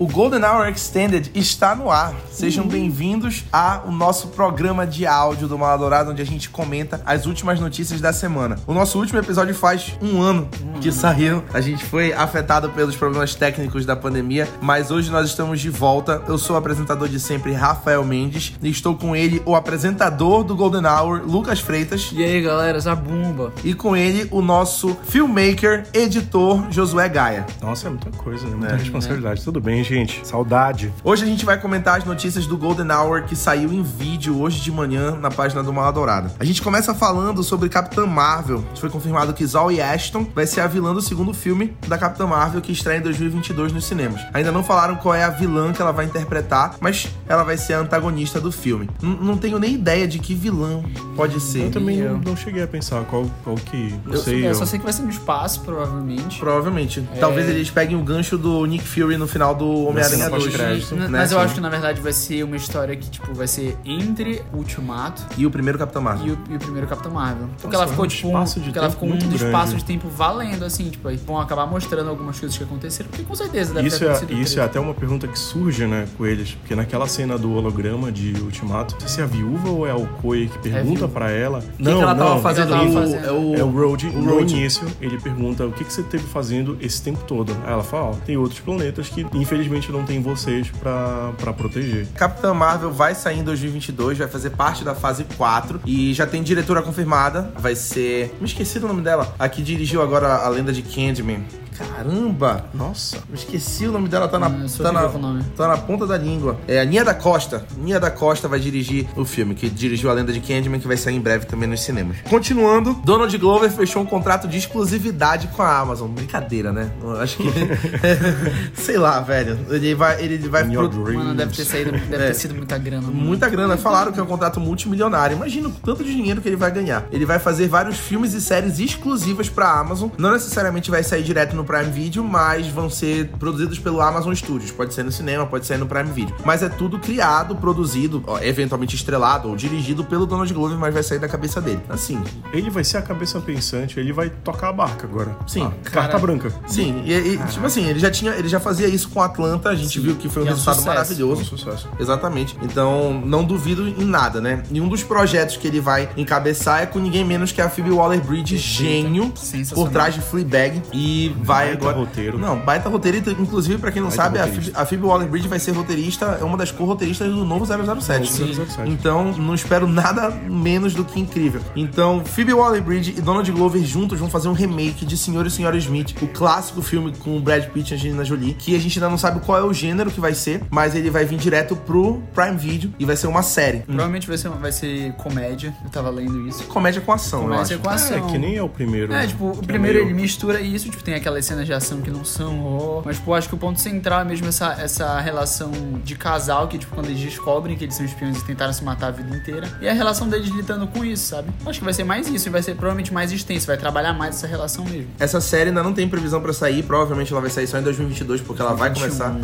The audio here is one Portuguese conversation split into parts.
O Golden Hour Extended está no ar. Sejam bem-vindos ao nosso programa de áudio do Maladourado, onde a gente comenta as últimas notícias da semana. O nosso último episódio faz um ano que saiu. A gente foi afetado pelos problemas técnicos da pandemia, mas hoje nós estamos de volta. Eu sou o apresentador de sempre, Rafael Mendes, e estou com ele, o apresentador do Golden Hour, Lucas Freitas, E aí, galera, Zabumba. e com ele, o nosso filmmaker, editor, Josué Gaia. Nossa, é muita coisa, né? Muita É. responsabilidade. Tudo bem, gente? Saudade. Hoje a gente vai comentar as notícias do Golden Hour que saiu em vídeo hoje de manhã na página do Mala Dourada. A gente começa falando sobre Capitã Marvel. Foi confirmado que Zoe Ashton vai ser a vilã do segundo filme da Capitã Marvel que estreia em 2022 nos cinemas. Ainda não falaram qual é a vilã que ela vai interpretar, mas ela vai ser a antagonista do filme. N- não tenho nem ideia de que vilã pode ser. Eu também eu. não, cheguei a pensar qual, qual que. Não Eu, sei. eu eu- só sei que vai ser no espaço, provavelmente. Provavelmente. Talvez eles peguem o gancho do Nick Fury no final do Homem-Aranha cena 2. pós-crédito. N- né? Mas eu acho que na verdade vai ser uma história que, tipo, vai ser entre o Ultimato E o primeiro Capitão Marvel. e o, e o primeiro Capitão Marvel. Porque Nossa, ela ficou, um tipo, um, espaço de porque ela tempo ficou um muito espaço grande. de tempo valendo, assim, tipo, aí vão acabar mostrando algumas coisas que aconteceram, porque com certeza deve Isso ter é, acontecido. isso é até uma pergunta que surge, né, com eles. Porque naquela cena do holograma de Ultimato, não sei se é a viúva ou é o Koi que pergunta viúva. pra ela. O que, que ela tava fazendo? ela tava O- fazendo? É o, É o Road, o no Road. início, ele pergunta o que, que você teve fazendo esse tempo todo. Aí ela fala, ó, tem outros planetas que infelizmente não tem vocês pra proteger. Capitã Marvel vai sair em 2022, vai fazer parte da fase 4 e já tem diretora confirmada. Vai ser. Me esqueci do nome dela. A que dirigiu agora a lenda de Candyman. Caramba! Nossa. Esqueci o nome dela, tá na, Hum, tá, na, tá na ponta da língua. É a Nia da Costa. Nia da Costa vai dirigir o filme, que dirigiu a lenda de Candyman, que vai sair em breve também nos cinemas. Continuando, Donald Glover fechou um contrato de exclusividade com a Amazon. Brincadeira, né? Eu acho que. Sei lá, velho. Ele vai. Ele vai pro-. Mano, deve ter saído, deve É. ter sido muita grana. mano. Muita grana. Falaram que é um contrato multimilionário. Imagina o tanto de dinheiro que ele vai ganhar. Ele vai fazer vários filmes e séries exclusivas pra Amazon. Não necessariamente vai sair direto no Prime Video, mas vão ser produzidos pelo Amazon Studios. Pode ser no cinema, pode ser no Prime Video. Mas é tudo criado, produzido, ó, eventualmente estrelado ou dirigido pelo Donald Glover, mas vai sair da cabeça dele. Assim, Ele vai ser a cabeça pensante, ele vai tocar a barca agora. Sim. Ah, carta branca. sim. E, e, tipo assim, ele já tinha, ele já fazia isso com Atlanta. A gente viu que foi um E é um resultado sucesso. maravilhoso. Um sucesso. Exatamente. Então, não duvido em nada, né? E um dos projetos que ele vai encabeçar é com ninguém menos que a Phoebe Waller-Bridge, gênio, por trás de Fleabag. E vai agora... roteiro. Não, baita roteiro. e, Inclusive, pra quem não Baita sabe, a Phoebe, roteirista. a Phoebe Waller-Bridge vai ser roteirista, é uma das co-roteiristas do novo 007. Novo 007. Então, não espero nada menos do que incrível. Então, Phoebe Waller-Bridge e Donald Glover juntos vão fazer um remake de Senhor e Senhora Smith, o clássico filme com o Brad Pitt e Angelina Jolie, que a gente ainda não sabe qual é o gênero que vai ser, mas ele vai vir direto pro Prime Video e vai ser uma série. Provavelmente vai ser, vai ser comédia. Eu tava lendo isso. Comédia com ação, eu Comédia acho. com ação. É, que nem é o primeiro. É, né? tipo, o é primeiro meio- ele mistura isso, tipo, tem aquelas cenas de ação que não são. Mas, tipo, acho que o ponto central é mesmo essa, essa relação de casal, que, tipo, quando eles descobrem que eles são espiões e tentaram se matar a vida inteira. E a relação deles lidando com isso, sabe? Acho que vai ser mais isso, e vai ser provavelmente mais extenso, vai trabalhar mais essa relação mesmo. Essa série ainda não tem previsão pra sair, provavelmente ela vai sair só em 2022, porque ela vai começar.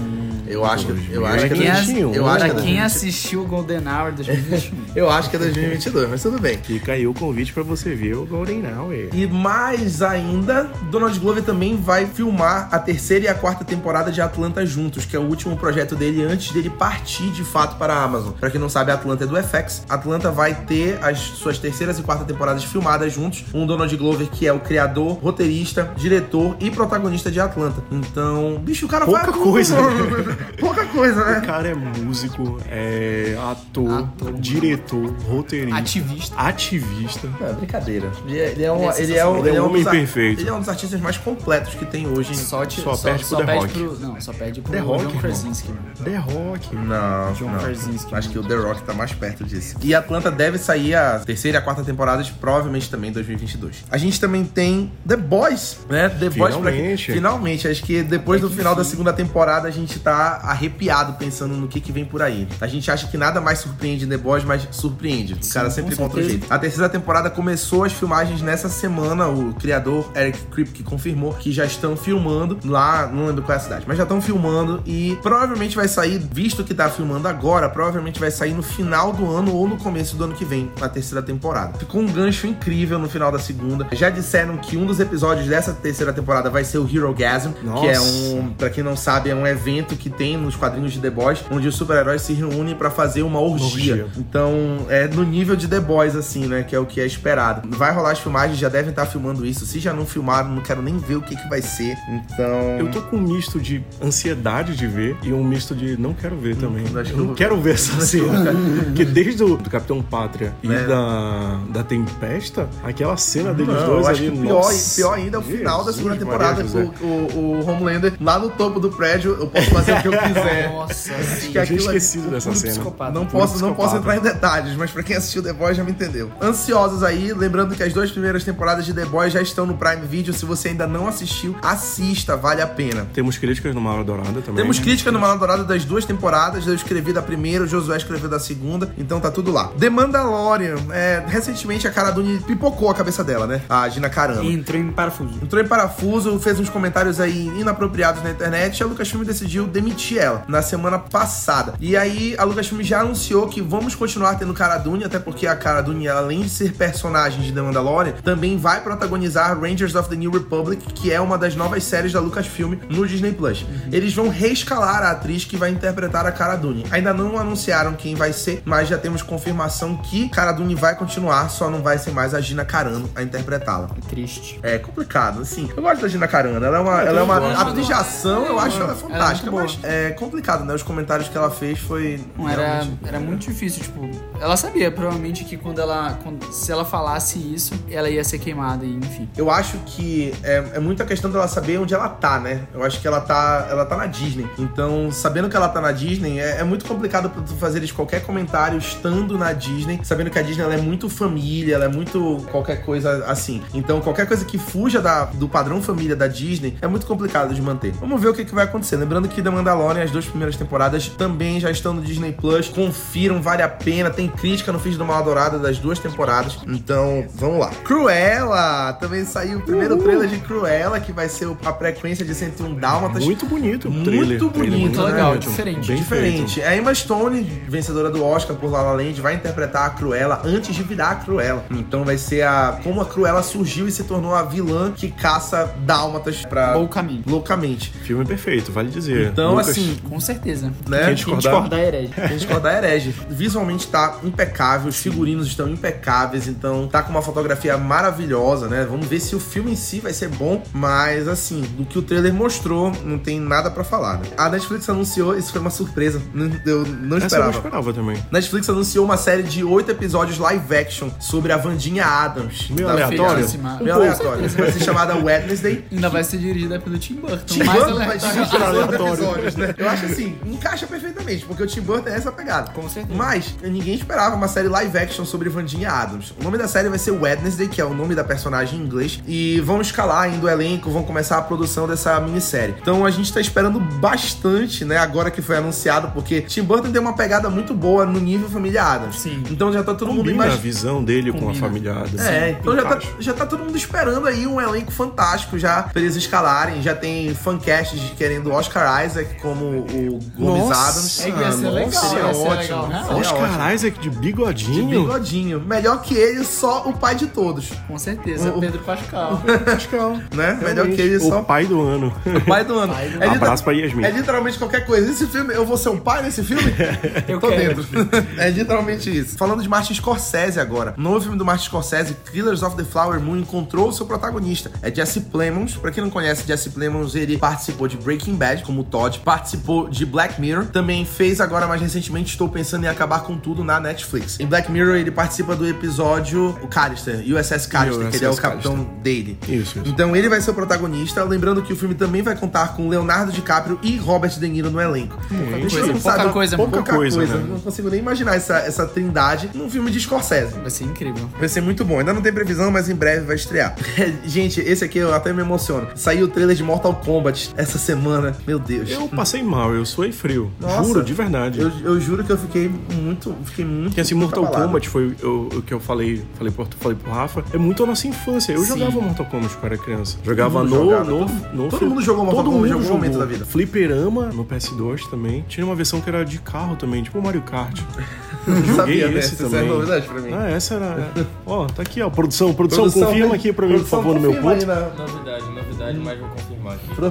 Eu acho que eu acho que ass- 2021, eu acho que é quem 2021. assistiu Golden Hour 2021. Eu acho que é 2022, mas tudo bem. Fica aí o convite pra você ver o Golden Hour. E mais ainda, Donald Glover também vai filmar a terceira e a quarta temporada de Atlanta juntos, que é o último projeto dele antes dele partir de fato para a Amazon. Pra quem não sabe, Atlanta é do FX. Atlanta vai ter as suas terceiras e quarta temporadas filmadas juntos. Um Donald Glover que é o criador, roteirista, diretor e protagonista de Atlanta. Então, bicho, o cara Pouca vai coisa, Pouca coisa, O né? cara é músico, é ator, Ator, diretor, roteirista, Ativista. ativista. É brincadeira. Ele é, é, um, Ele é ele é, um, Ele é um homem perfeito. Ele é um dos artistas mais completos que tem hoje. em- Só, te, Só só, perde só pro The Rock. pro. Não, só perde pro The Rock, John irmão. Krasinski. mano. The Rock. Não, John não. Krasinski. Acho que o The Rock tá mais perto disso. E Atlanta deve sair a terceira e a quarta temporadas, provavelmente também em 2022. A gente também tem The Boys, né? The Boys pra Finalmente. Finalmente. Acho que depois do final da segunda temporada a gente tá arrepiado pensando no que, que vem por aí. A gente acha que nada mais surpreende The Boys, mas surpreende. O cara sempre encontra certeza. jeito. A terceira temporada começou as filmagens nessa semana. O criador Eric Kripke confirmou que já estão filmando lá, não lembro qual é a cidade, mas já estão filmando e provavelmente vai sair, visto que tá filmando agora, provavelmente vai sair no final do ano ou no começo do ano que vem, na terceira temporada. Ficou um gancho incrível no final da segunda. Já disseram que um dos episódios dessa terceira temporada vai ser o Hero Gasm, que é um, pra quem não sabe, é um evento que tem nos quadrinhos de The Boys, onde os super-heróis se reúnem pra fazer uma orgia. orgia. Então, é no nível de The Boys, assim, né? Que é o que é esperado. Vai rolar as filmagens, já devem estar filmando isso. Se já não filmaram, não quero nem ver o que, que vai ser. Então. Eu tô com um misto de ansiedade de ver e um misto de não quero ver também. que eu não quero ver essa cena. Porque desde o do Capitão Pátria e Né? da, da Tempesta, aquela cena deles Não, dois eu acho ali. que o pior, nossa, pior ainda é o final da Jesus segunda Maria temporada José. com o, o Homelander lá no topo do prédio. Eu posso fazer o que eu quiser. Nossa, Acho sim. que Eu tinha é esquecido dessa cena. psicopata. Não posso, não posso entrar em detalhes, mas pra quem assistiu The Boys já me entendeu. Ansiosos aí, lembrando que as duas primeiras temporadas de The Boys já estão no Prime Video. Se você ainda não assistiu, assista, vale a pena. Temos críticas no Mala Dourada também. Temos crítica no Mala Dourada das duas temporadas. Eu escrevi da primeira, o Josué escreveu da segunda, então tá tudo lá. The Mandalorian. É, recentemente a Cara Dune pipocou a cabeça dela, né? A Gina Carano. Entrou em parafuso. Entrou em parafuso, fez uns comentários aí inapropriados na internet e a Lucasfilm decidiu demitir ela na semana passada. E aí a Lucasfilm já anunciou que vamos continuar tendo Cara Dune, até porque a Cara Dune, além de ser personagem de The Mandalorian, também vai protagonizar Rangers of the New Republic, que é uma das novas séries da Lucasfilm no Disney Plus. Eles vão reescalar a atriz que vai interpretar a Cara Dune. Ainda não anunciaram quem vai ser, mas já temos confirmação que Cara Dune vai continuar, só não vai ser mais a Gina Carano a interpretá-la. Triste. É complicado, assim. Eu gosto da Gina Carano. Ela é uma, ela é uma atriz de ação, eu acho ela fantástica, Ela é mas é complicado, né? Os comentários que ela fez foi. Não, era, era muito difícil, tipo, ela sabia provavelmente que quando ela, quando- se ela falasse isso, ela ia ser queimada e enfim. Eu acho que é, é muito a questão dela saber onde ela tá, né? Eu acho que ela tá, ela tá na Disney. Então, sabendo que ela tá na Disney, é, é muito complicado pra tu fazeres qualquer comentário estando na Disney, sabendo que a Disney ela é muito família, ela é muito qualquer coisa assim. Então, qualquer coisa que fuja da- do padrão família da Disney é muito complicado de manter. Vamos ver o que, que vai acontecer. Lembrando que The Mandalorian, as duas primeiras temporadas, também já estão no Disney Plus. Confiram, vale a pena. Tem crítica no Feed do Mal Dourada das duas temporadas. Então, vamos lá. Cruella! Também saiu o primeiro trailer de Cruella, que vai ser a frequência de 101 Dálmatas. Muito bonito Muito trailer. bonito, Trailer muito legal, bonito. diferente. Bem Diferente. feito. A Emma Stone, vencedora do Oscar por La La Land, vai interpretar a Cruella antes de virar a Cruella. Então vai ser a como a Cruella surgiu e se tornou a vilã que caça dálmatas pra Loucamente. loucamente, Filme perfeito, vale dizer. Então, Lucas, assim, Com certeza. né? Quem discordar? é herege. Quem discordar é herege. Visualmente tá impecável, os figurinos estão impecáveis, então tá com uma fotografia maravilhosa, né? Vamos ver se o filme em si vai ser bom, mas assim, do que o trailer mostrou, não tem nada pra falar, né? A Netflix anunciou, isso foi uma surpresa, não- eu não Essa eu não esperava. esperava também. Netflix anunciou uma série de oito episódios live action sobre a Vandinha Adams. Meio Da- aleatório. Com aleatório. Vai ser chamada Wednesday. Ainda vai ser dirigida pelo Tim Burton. Tim mais Burton vai dirigir Aleatório. Episódios, né? Eu acho assim, encaixa perfeitamente, porque o Tim Burton é essa pegada. Com certeza. Mas ninguém esperava uma série live action sobre Vandinha Adams. O nome da série vai ser Wednesday, que é o nome da personagem em inglês. E vão escalar ainda o elenco, vão começar a produção dessa minissérie. Então a gente tá esperando bastante, né? Agora que foi anunciado, porque Tim Burton tem uma pegada muito boa no nível família Adams. Sim. Então já tá todo mundo Combina a visão dele com a Combina. família Adams. É, então já tá, já tá todo mundo esperando aí um elenco fantástico já pra eles escalarem. Já tem fancasts querendo Oscar Isaac como o Gomes Nossa, Adams. É que ia ser legal, seria ia ser ótimo. legal, né? Seria ótimo. Oscar Isaac de De bigodinho. bigodinho. Melhor que ele, só o pai de todos. Com certeza, O- Pedro Pascal. Pascal. Né? Melhor que ele, O só pai do ano. o pai do ano. Pai do É, liter- Abraço pra Yasmin. é literalmente qualquer coisa. Esse filme, eu vou ser um pai nesse filme? Eu Tô quero. dentro. é literalmente isso. Falando de Martin Scorsese agora. O novo filme do Martin Scorsese, Killers of the Flower Moon, encontrou o seu protagonista. É Jesse Plemons. Pra quem não conhece, Jesse Plemons, ele participou de Breaking Bad, como o Todd. Participou de Black Mirror. Também fez agora, mais recentemente, Estou Pensando em Acabar com Tudo na Netflix. Em Black Mirror, ele participa do episódio O Callister, USS Callister, que ele é o capitão dele. Isso, isso. Então ele vai ser o protagonista. Lembrando que o filme também vai contar com Leonardo DiCaprio e Robert De Niro no elenco. Coisa, eu pouca coisa, pouca pouca coisa. coisa, né? Não consigo nem imaginar essa, essa trindade num filme de Scorsese. Vai ser incrível. Vai ser muito bom. Ainda não tem previsão, mas em breve vai estrear. Gente, esse aqui eu até me emociono. Saiu o trailer de Mortal Kombat essa semana. Meu Deus. Eu passei mal, eu suei frio. Nossa. Juro, de verdade. Eu, eu juro que eu fiquei muito. Fiquei muito. Porque assim, Mortal abalado. Kombat foi eu- o que eu falei, falei pro, falei pro Rafa, é muito a nossa infância. Eu Sim. jogava Mortal Kombat quando era criança. Jogava no, jogava. no, Todo- no todo mundo jogou Mortal Kombat em mundo algum momento da vida. Fliperama no PS2 também. Tinha uma versão que era de carro também, tipo o Mario Kart. Não Joguei sabia, né? esse Isso é também. novidade pra mim. Ah, essa era. Ó, tá aqui, ó. Produção, produção, confirma vem- aqui pra mim, por produção, favor, no meu ponto. aí na- Novidade, novidade, mas vou confirmar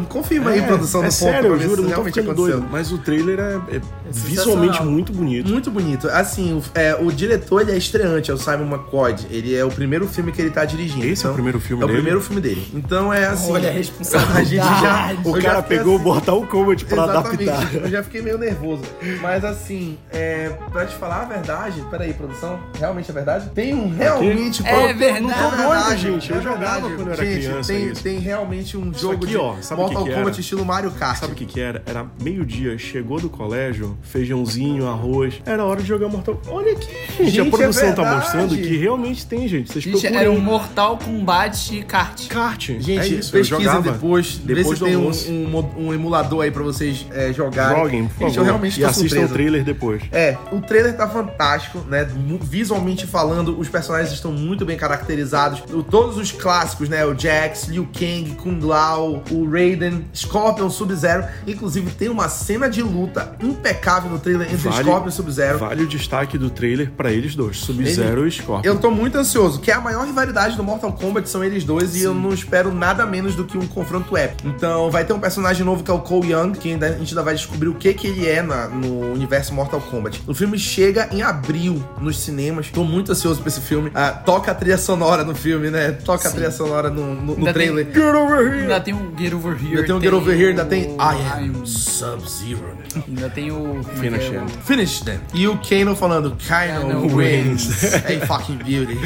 Confirma aí, produção é do ponto. sério, eu juro, não tô ficando doido. Mas o trailer é, é visualmente muito bonito. Muito bonito. Assim, o, é, o diretor ele é estreante, é o Simon McCoy. Ele é o primeiro filme que ele tá dirigindo. Esse é o Então, primeiro filme É o dele? primeiro filme dele. Então é assim. Olha a A gente responsabilidade. já. O cara pegou o assim- Mortal Kombat pra Exatamente. adaptar. Eu já fiquei meio nervoso. Mas assim, é, pra te falar a verdade, peraí, produção, realmente é verdade? Tem um realmente. É pro- verdade. Não tô doido, gente. Eu é jogava verdade. quando eu era Gente, criança, Tem, tem realmente um jogo aqui, de ó, sabe o que Mortal que Kombat era? estilo Mario Kart. Sabe o que que era? Era meio-dia, chegou do colégio, feijãozinho, arroz. Era hora de jogar Mortal Olha aqui, gente. Gente, a produção é tá mostrando que realmente tem, gente. Vocês Gente, procurem. era um Mortal Kombat kart. kart. Gente, é isso, eu pesquisa jogava. depois, vê depois se do tem um, almoço. um mo- um emulador aí pra vocês é, jogarem. Joguem, por Gente, favor. eu realmente e tô assistam surpreso. o trailer depois. É, o trailer tá fantástico, né? Visualmente falando, os personagens estão muito bem caracterizados. Todos os clássicos, né? O Jax, Liu Kang, Kung Lao, o Raiden, Scorpion, Sub-Zero. Inclusive, tem uma cena de luta impecável no trailer entre Vale- Scorpion e Sub-Zero. Vale o destaque do trailer pra eles dois, Sub-Zero e Scorpion. Eu tô muito ansioso, que é a maior rivalidade do Mortal Kombat são eles dois e eu não espero nada menos do que um confronto épico. Então vai ter um personagem novo que é o Cole Young, que ainda, a gente ainda vai descobrir o que que ele é na- no universo Mortal Kombat. O filme chega em abril nos cinemas. Tô muito ansioso pra esse filme. Ah, toca a trilha sonora no filme, né? Toca a Sim. trilha sonora no, no- no Ainda tem- trailer. Get over here! Ainda tem um Get Over Here. Ainda tem o Get Over Here, ainda tem o- I am Sub-Zero. Ainda tem o. que Finish é? him. Finish them. E o Kano falando, Kano wins. a fucking beauty.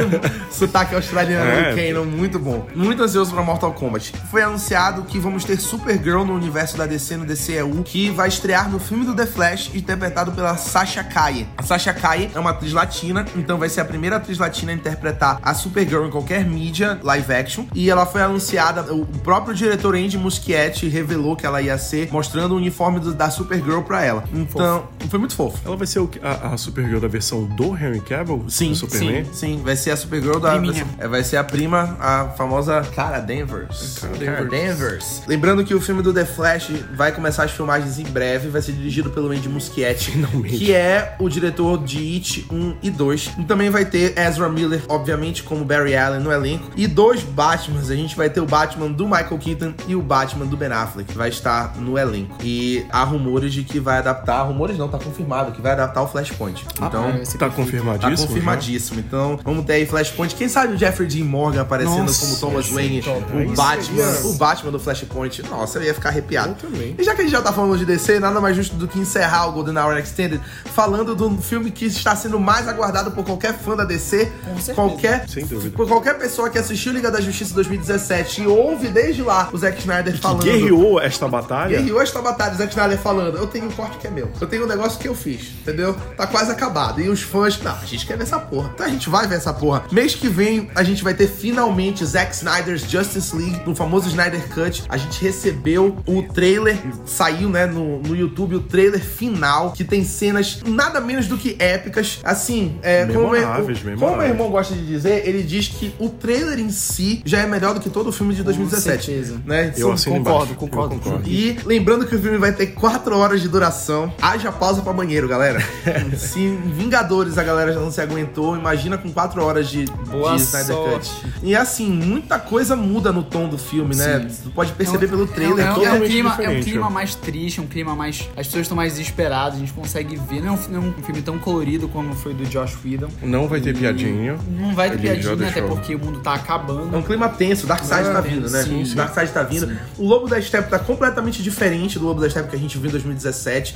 Sotaque australiano É. do Kano, muito bom. Muito ansioso pra Mortal Kombat. Foi anunciado que vamos ter Supergirl no universo da DC, no DCEU, que vai estrear no filme do The Flash, interpretado pela Sasha Calle. A Sasha Calle é uma atriz latina, então vai ser a primeira atriz latina a interpretar a Supergirl em qualquer mídia live action. E ela foi anunciada, o próprio diretor Andy Muschietti revelou que ela ia ser, mostrando o uniforme do- da Supergirl pra ela. Então, foi muito fofo. Ela vai ser o que- a, a Supergirl da versão do Henry Cavill? Sim, do Superman? sim, sim. Vai ser a Supergirl da. Priminha. é, Vai ser a prima, a famosa Cara Danvers. Cara Cara Danvers. Danvers. Lembrando que o filme do The Flash vai começar as filmagens em breve, vai ser dirigido pelo Andy Muschietti, Finalmente. que é o diretor de It 1 e 2. E também vai ter Ezra Miller, obviamente, como Barry Allen no elenco. E dois Batmans. A gente vai ter o Batman do Michael Keaton e o Batman do Ben Affleck, que vai estar no elenco. E há rumores de que vai adaptar. Rumores não, tá confirmado, que vai adaptar o Flashpoint. Então. vai ser Tá confirmadíssimo? Tá já? confirmadíssimo. Então, vamos ter aí Flashpoint. Quem sabe o Jeffrey Dean Morgan aparecendo Nossa, como Thomas Wayne, o Batman, o Batman do Flashpoint. Nossa, eu ia ficar arrepiado. Eu também. E já que a gente já tá falando de DC, nada mais justo do que encerrar o Golden Hour Extended falando do filme que está sendo mais aguardado por qualquer fã da DC, qualquer Sem dúvida. por qualquer pessoa que assistiu Liga da Justiça 2017 e ouve desde lá o Zack Snyder falando. Guerreou esta batalha? Guerreou esta batalha, o Zack Snyder falando, eu tenho um corte que é meu. Eu tenho um negócio que eu fiz, entendeu? Tá quase acabado. E os fãs, não, a gente quer ver essa porra. Então a gente vai ver essa porra. Mês que vem, a gente vai ter finalmente Zack Snyder's Justice League, no famoso Snyder Cut. A gente recebeu o trailer, saiu, né, no, no YouTube, o trailer final, que tem cenas nada menos do que épicas. Assim, é, como, Memoráveis, como meu irmão gosta de dizer, ele diz que o trailer em si já é melhor do que todo o filme de 2017. certeza. Né? Eu assino concordo, concordo. Eu concordo. e lembrando que o filme vai ter 4 horas de duração. Haja pausa pra banheiro, galera. se em Vingadores a galera já não se aguentou, imagina com 4 horas de, Boa de Snyder sorte. Cut. E assim, muita coisa muda no tom do filme, né? Sim. Tu pode perceber pelo trailer. É, um- que é um, totalmente clima, é um clima mais triste, é um clima mais. As pessoas estão mais desesperadas, a gente consegue ver. Não é um, não é um filme tão colorido como foi do Josh Whedon. Não vai ter piadinha. Não vai ter Ele piadinha, até deixou. porque o mundo tá acabando. É um clima tenso, Darkseid É, tá vindo, né? sim, sim. Darkseid tá vindo. O Lobo da Steppe tá completamente diferente do Lobo da Steppe que a gente viu em 2017.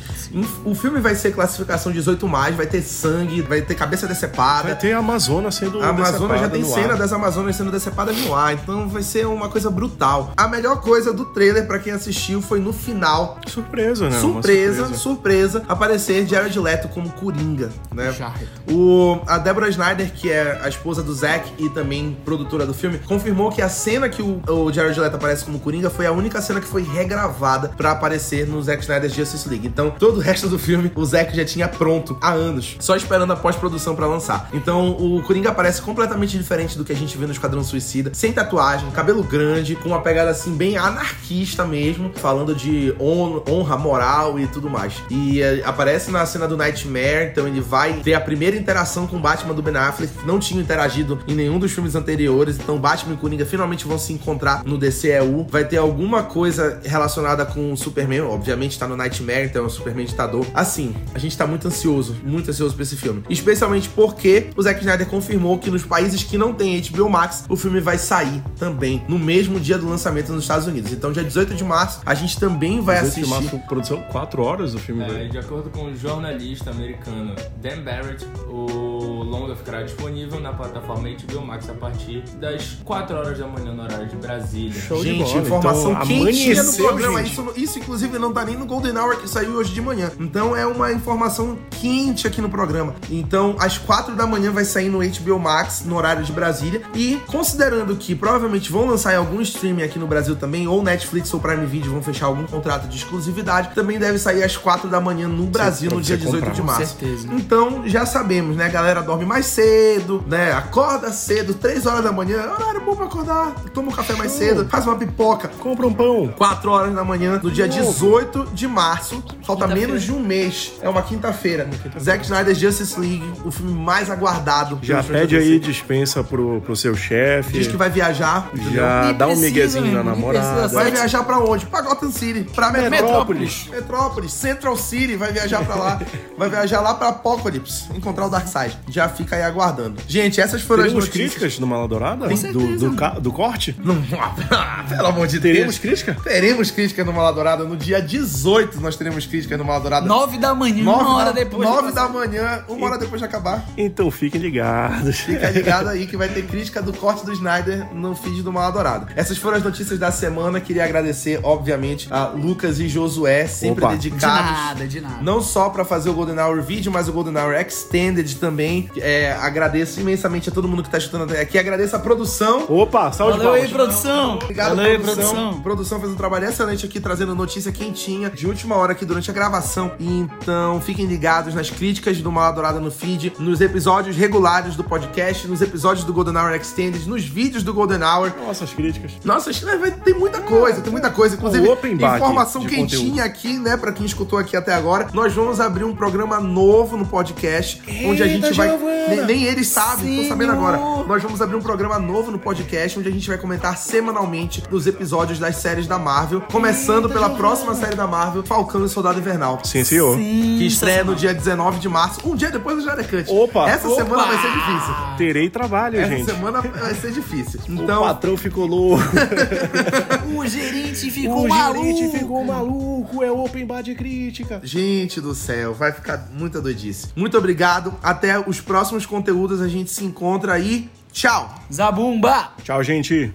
O filme vai ser classificação 18 mais, vai ter sangue, vai ter cabeça decepada. Vai ter a Amazônia sendo A Amazônia já tem cena ar. das Amazonas sendo decepadas no ar, então vai ser uma coisa brutal. A melhor coisa do trailer, pra quem assistiu, foi no final. Surpresa, né? Uma surpresa, surpresa, aparecer Jared Leto como Coringa, né? Jared. O, a Deborah Snyder, que é a esposa do Zack e também produtora do filme, confirmou que a cena que o, o Jared Leto aparece como Coringa foi a única cena que foi regravada pra aparecer no Zack Snyder's Justice League. Então, todo o resto do filme, o Zack já tinha pronto há anos, só esperando a pós-produção pra lançar. Então, o Coringa aparece completamente diferente do que a gente vê no Esquadrão Suicida, sem tatuagem, cabelo grande, com uma pegada assim bem anarquista mesmo, falando de hon- honra, moral e tudo mais. E é, aparece na cena do Nightmare, então ele vai ter a primeira interação com o Batman do Ben Affleck, que não tinha interagido em nenhum dos filmes anteriores, então Batman e Coringa finalmente vão se encontrar no DCEU. Vai ter alguma coisa relacionada com o Superman, obviamente tá no Nightmare, então é o Superman ditador. Assim, a gente tá muito ansioso, muito ansioso pra esse filme. Especialmente porque o Zack Snyder confirmou que nos países que não tem HBO Max, o filme vai sair também no mesmo dia do lançamento nos Estados Unidos. Então, dia 18 de março, a gente também vai assistir. máximo produção, 4 horas o filme. É, velho. de acordo com o jornalista americano Dan Barrett, o longa ficará disponível na plataforma HBO Max a partir das 4 horas da manhã no horário de Brasília. Show de Gente, bola. informação Então, quentinha no programa. gente. Isso, isso, inclusive, não tá nem no Golden Hour que saiu hoje de manhã. Então, é uma informação quente aqui no programa. Então, às quatro da manhã vai sair no HBO Max, no horário de Brasília. E, considerando que provavelmente vão lançar em algum streaming aqui no Brasil também, ou Netflix ou Prime Video vão fechar algum contrato de exclusividade, também deve sair às quatro da manhã no Brasil, no dia 18 comprar, de com março. certeza. Então, já sabemos, né? A galera dorme mais cedo, né? Acorda cedo, três horas da manhã, horário bom pra acordar. Toma um café mais cedo, faz uma pipoca. Compra um pão. 4 horas da manhã, no dia Novo. 18 de março. Falta menos de um mês. É uma quinta-feira. Zack Snyder Justice League, o filme mais aguardado. Já pede aí dispensa pro, pro seu chefe. Diz que vai viajar. entendeu? Já dá um miguezinho meu na namorada. Vai viajar pra onde? Pra Gotham City. Pra Metrópolis. Metrópolis. Metrópolis. Central City. Vai viajar pra lá. Vai viajar lá pra Apocalypse. Encontrar o Darkseid. Já fica aí aguardando. Gente, essas foram Teremos as notícias. críticas no Mala Dourada? Com Do, certeza. do, do corte? Não, pelo amor de Teremos Deus. crítica? Teremos críticas no Maladourada. No dia 18 nós teremos críticas no Maladourada. Nove da manhã, Nove uma hora depois. nove da manhã, uma hora depois de acabar. Então fiquem ligados. Fica ligado aí que vai ter crítica do corte do Snyder no feed do Maladourado. Essas foram as notícias da semana. Queria agradecer, obviamente, a Lucas e Josué, sempre Opa. De dedicados. nada, de nada. Não só pra fazer o Golden Hour vídeo, mas o Golden Hour Extended também. É, agradeço imensamente a todo mundo que tá chutando até aqui. Agradeço a produção. Opa, salve Valeu aí, produção. Obrigado, Valeu aí, produção. produção. Fez um trabalho excelente aqui, trazendo notícia quentinha, de última hora aqui durante a gravação. Então, fiquem ligados nas críticas do Mal Adorada no feed, nos episódios regulares do podcast, nos episódios do Golden Hour Extended, nos vídeos do Golden Hour. Nossas críticas. Nossa, acho que vai- tem muita coisa, tem muita coisa. Inclusive, informação quentinha conteúdo. aqui, né, pra quem escutou aqui até agora. Nós vamos abrir um programa novo no podcast, onde a Eita, gente vai. Nem, nem eles sabem, tô sabendo Senhor! agora. Nós vamos abrir um programa novo no podcast, onde a gente vai comentar semanalmente os episódios das séries da Marvel, começando pela próxima série da Marvel, Falcão e Soldado Invernal. Sim, senhor. Sim, Que estreia no dia 19 de março, um dia depois do Cut. Opa! Essa Opa! semana vai ser difícil. Terei trabalho, Essa gente. semana vai ser difícil. O Então, patrão ficou louco. O gerente ficou o maluco. gerente ficou maluco. É open bar de crítica. Gente do céu, vai ficar muita doidice. Muito obrigado. Até os próximos conteúdos. A gente se encontra aí. Tchau! Zabumba. Tchau, gente.